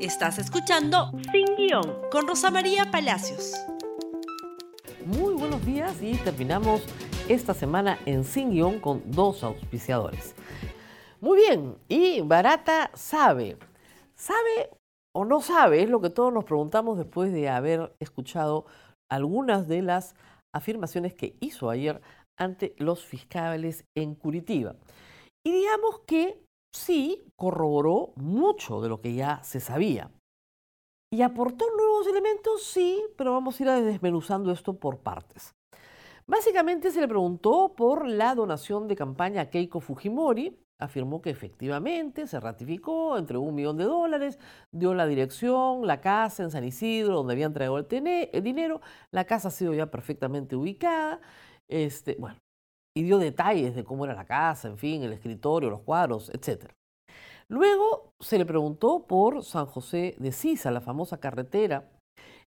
Estás escuchando Sin Guión con Rosa María Palacios. Muy buenos días y terminamos esta semana en Sin Guión con dos auspiciadores. Muy bien, y Barata sabe. ¿Sabe o no sabe? Es lo que todos nos preguntamos después de haber escuchado algunas de las afirmaciones que hizo ayer ante los fiscales en Curitiba. Y digamos que sí corroboró mucho de lo que ya se sabía. ¿Y aportó nuevos elementos? Sí, pero vamos a ir desmenuzando esto por partes. Básicamente se le preguntó por la donación de campaña a Keiko Fujimori. Afirmó que efectivamente se ratificó, entregó un millón de dólares, dio la dirección, la casa en San Isidro, donde habían entregado el, dinero. La casa ha sido ya perfectamente ubicada. Este, bueno, y dio detalles de cómo era la casa, en fin, el escritorio, los cuadros, etc. Luego se le preguntó por San José de Sisa, la famosa carretera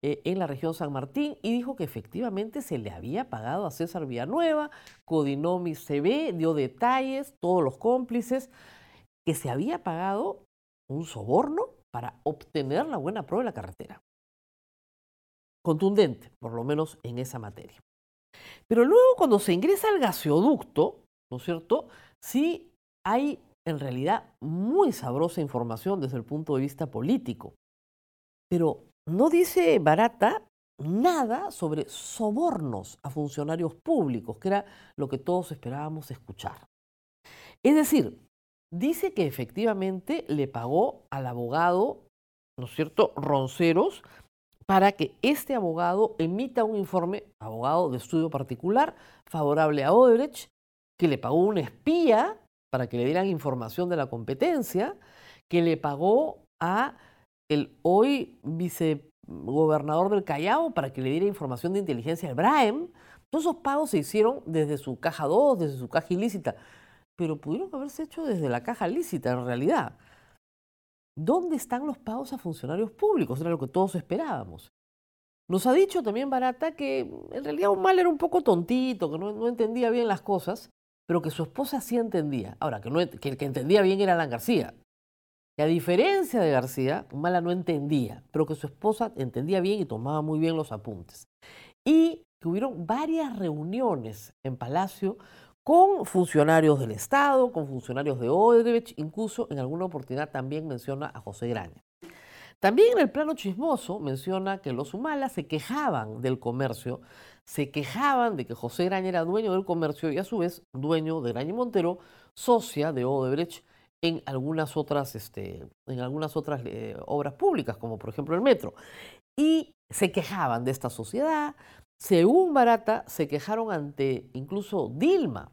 eh, en la región San Martín, y dijo que efectivamente se le había pagado a César Villanueva, Codinomi CB, dio detalles, todos los cómplices, que se había pagado un soborno para obtener la buena prueba de la carretera. Contundente, por lo menos en esa materia. Pero luego cuando se ingresa al gaseoducto, ¿no es cierto? Sí hay en realidad muy sabrosa información desde el punto de vista político. Pero no dice Barata nada sobre sobornos a funcionarios públicos, que era lo que todos esperábamos escuchar. Es decir, dice que efectivamente le pagó al abogado, ¿no es cierto?, Ronceros, para que este abogado emita un informe, abogado de estudio particular, favorable a Odebrecht, que le pagó un espía para que le dieran información de la competencia, que le pagó a el hoy vicegobernador del Callao para que le diera información de inteligencia al Braem. Todos esos pagos se hicieron desde su caja 2, desde su caja ilícita, pero pudieron haberse hecho desde la caja lícita en realidad. ¿Dónde están los pagos a funcionarios públicos? Era lo que todos esperábamos. Nos ha dicho también Barata que en realidad mal era un poco tontito, que no, entendía bien las cosas, pero que su esposa sí entendía. Ahora, que, el que entendía bien era Alan García. Que a diferencia de García, Mala no entendía, pero que su esposa entendía bien y tomaba muy bien los apuntes. Y que hubieron varias reuniones en Palacio con funcionarios del Estado, con funcionarios de Odebrecht, incluso en alguna oportunidad también menciona a José Graña. También en el plano chismoso menciona que los Humala se quejaban del comercio, se quejaban de que José Graña era dueño del comercio y a su vez dueño de Graña y Montero, socia de Odebrecht en algunas otras, este, en algunas otras eh, obras públicas, como por ejemplo el metro. Y se quejaban de esta sociedad. Según Barata, se quejaron ante incluso Dilma,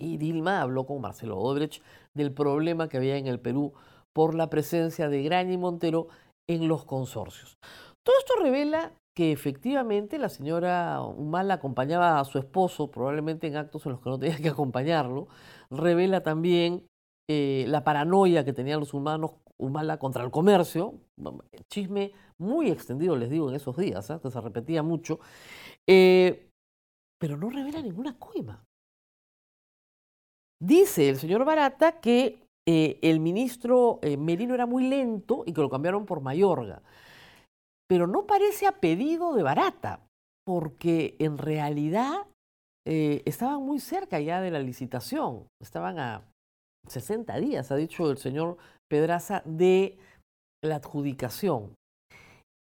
y Dilma habló con Marcelo Odebrecht del problema que había en el Perú por la presencia de Graña y Montero en los consorcios. Todo esto revela que efectivamente la señora Humala acompañaba a su esposo, probablemente en actos en los que no tenía que acompañarlo, revela también eh, la paranoia que tenían los humanos Humala contra el comercio, chisme muy extendido, les digo, en esos días, ¿eh? que se repetía mucho, eh, pero no revela ninguna coima. Dice el señor Barata que eh, el ministro eh, Merino era muy lento y que lo cambiaron por Mayorga. Pero no parece a pedido de Barata, porque en realidad eh, estaban muy cerca ya de la licitación. Estaban a 60 días, ha dicho el señor Pedraza, de la adjudicación.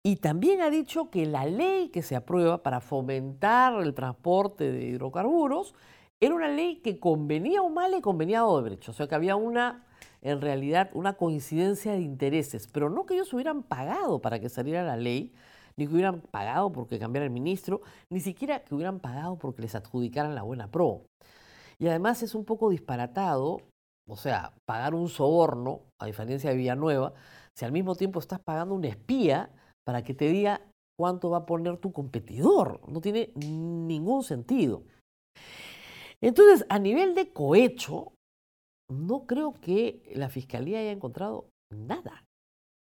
Y también ha dicho que la ley que se aprueba para fomentar el transporte de hidrocarburos era una ley que convenía a Humala y convenía a Odebrecht. O sea que había una, en realidad, una coincidencia de intereses. Pero no que ellos hubieran pagado para que saliera la ley, ni que hubieran pagado porque cambiara el ministro, ni siquiera que hubieran pagado porque les adjudicaran la buena pro. Y además es un poco disparatado, o sea, pagar un soborno, a diferencia de Villanueva, si al mismo tiempo estás pagando un espía para que te diga cuánto va a poner tu competidor. No tiene ningún sentido. Entonces, a nivel de cohecho, no creo que la Fiscalía haya encontrado nada.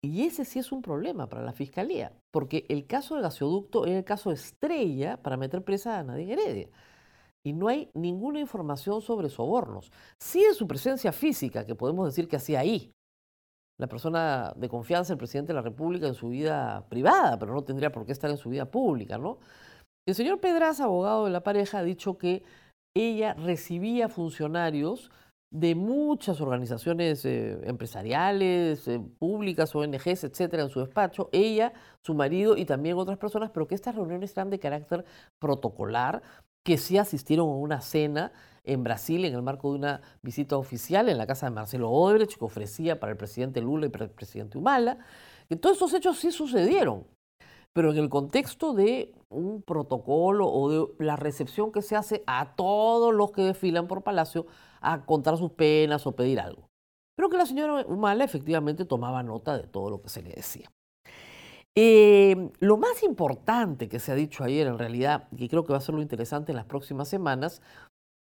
Y ese sí es un problema para la Fiscalía, porque el caso del gasoducto es el caso estrella para meter presa a Nadine Heredia. Y no hay ninguna información sobre sobornos. Sí de su presencia física, que podemos decir que hacía ahí. la persona de confianza del presidente de la República en su vida privada, pero no tendría por qué estar en su vida pública, ¿no? El señor Pedraza, abogado de la pareja, ha dicho que ella recibía funcionarios de muchas organizaciones eh, empresariales, eh, públicas, ONGs, etcétera, en su despacho, ella, su marido y también otras personas, pero que estas reuniones eran de carácter protocolar, que sí asistieron a una cena en Brasil en el marco de una visita oficial en la casa de Marcelo Odebrecht que ofrecía para el presidente Lula y para el presidente Humala. Que todos estos hechos sí sucedieron, pero en el contexto de un protocolo o de la recepción que se hace a todos los que desfilan por Palacio a contar sus penas o pedir algo. Pero que la señora Humala efectivamente tomaba nota de todo lo que se le decía. Eh, lo más importante que se ha dicho ayer en realidad, y creo que va a ser lo interesante en las próximas semanas,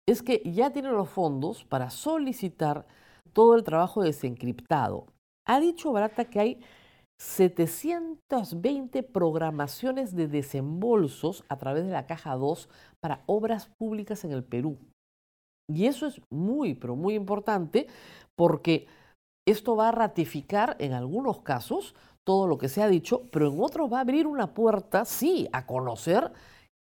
es que ya tienen los fondos para solicitar todo el trabajo desencriptado. Ha dicho Barata que hay 720 programaciones de desembolsos a través de la Caja 2 para obras públicas en el Perú. Y eso es muy, pero muy importante porque esto va a ratificar en algunos casos todo lo que se ha dicho, pero en otros va a abrir una puerta, sí, a conocer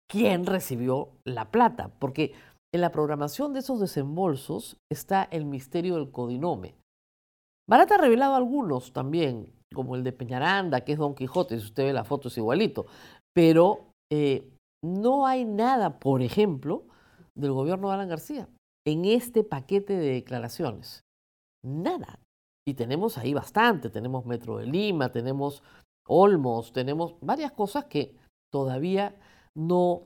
quién recibió la plata, porque en la programación de esos desembolsos está el misterio del codinome. Barata ha revelado algunos también, como el de Peñaranda, que es Don Quijote, si usted ve la foto es igualito, pero eh, no hay nada, por ejemplo, del gobierno de Alan García en este paquete de declaraciones. Nada. Y tenemos ahí bastante, tenemos Metro de Lima, tenemos Olmos, tenemos varias cosas que todavía no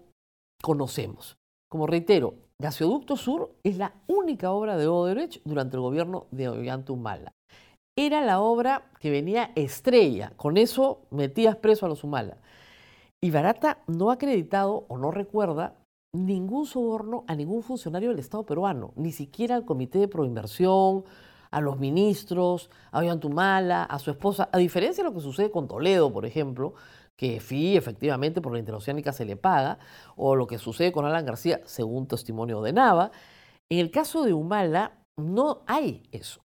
conocemos. Como reitero, Gasoducto Sur es la única obra de Odebrecht durante el gobierno de Ollanta Humala. Era la obra que venía estrella, con eso metías preso a los Humala. Y Barata no ha acreditado o no recuerda ningún soborno a ningún funcionario del Estado peruano, ni siquiera al Comité de Proinversión, a los ministros, a Ollanta Humala, a su esposa, a diferencia de lo que sucede con Toledo, por ejemplo, que FI efectivamente por la interoceánica se le paga, o lo que sucede con Alan García, según testimonio de Nava. En el caso de Humala, no hay eso.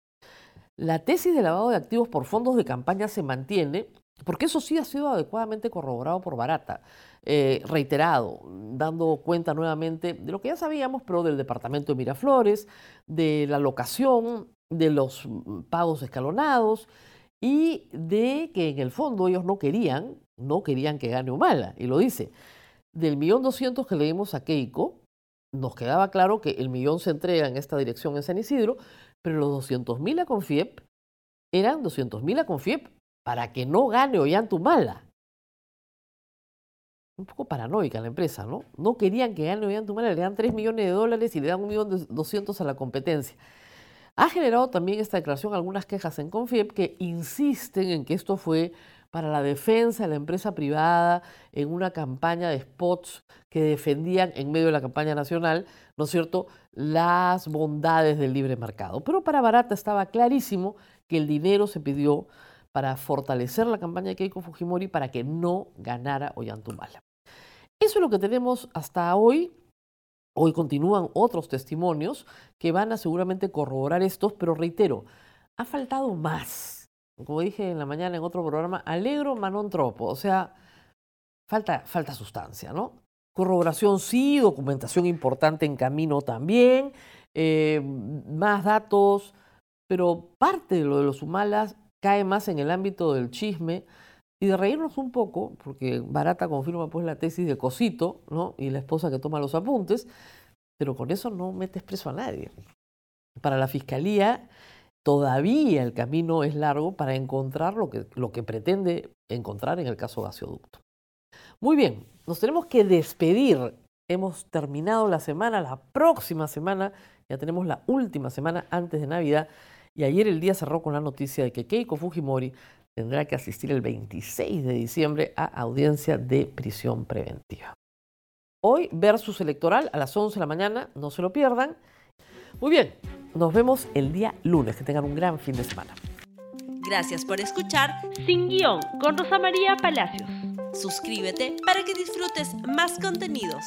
La tesis de lavado de activos por fondos de campaña se mantiene, porque eso sí ha sido adecuadamente corroborado por Barata, eh, reiterado, dando cuenta nuevamente de lo que ya sabíamos, pero del departamento de Miraflores, de la locación, de los pagos escalonados y de que en el fondo ellos no querían no querían que gane Humala, y lo dice. Del millón doscientos que le dimos a Keiko, nos quedaba claro que el millón se entrega en esta dirección en San Isidro, pero los doscientos mil a Confiep eran doscientos mil a Confiep para que no gane Humala. Un poco paranoica la empresa, ¿no? No querían que gane Humala, le dan 3 millones de dólares y le dan un millón doscientos a la competencia. Ha generado también esta declaración algunas quejas en Confiep que insisten en que esto fue para la defensa de la empresa privada en una campaña de spots que defendían en medio de la campaña nacional, ¿no es cierto?, las bondades del libre mercado. Pero para Barata estaba clarísimo que el dinero se pidió para fortalecer la campaña de Keiko Fujimori para que no ganara Ollantumala. Eso es lo que tenemos hasta hoy. Hoy continúan otros testimonios que van a seguramente corroborar estos, pero reitero, ha faltado más como dije en la mañana en otro programa, alegro manon tropo, o sea, falta, falta sustancia, ¿no? Corroboración sí, documentación importante en camino también, eh, más datos, pero parte de lo de los humalas cae más en el ámbito del chisme y de reírnos un poco, porque Barata confirma pues la tesis de Cosito, ¿no? Y la esposa que toma los apuntes, pero con eso no metes preso a nadie. Para la fiscalía todavía el camino es largo para encontrar lo que, lo que pretende encontrar en el caso gasoducto. Muy bien, nos tenemos que despedir. Hemos terminado la semana, la próxima semana, ya tenemos la última semana antes de Navidad, y ayer el día cerró con la noticia de que Keiko Fujimori tendrá que asistir el 26 de diciembre a audiencia de prisión preventiva. Hoy versus electoral a las 11 de la mañana, no se lo pierdan. Muy bien, nos vemos el día lunes. Que tengan un gran fin de semana. Gracias por escuchar Sin Guión con Rosa María Palacios. Suscríbete para que disfrutes más contenidos.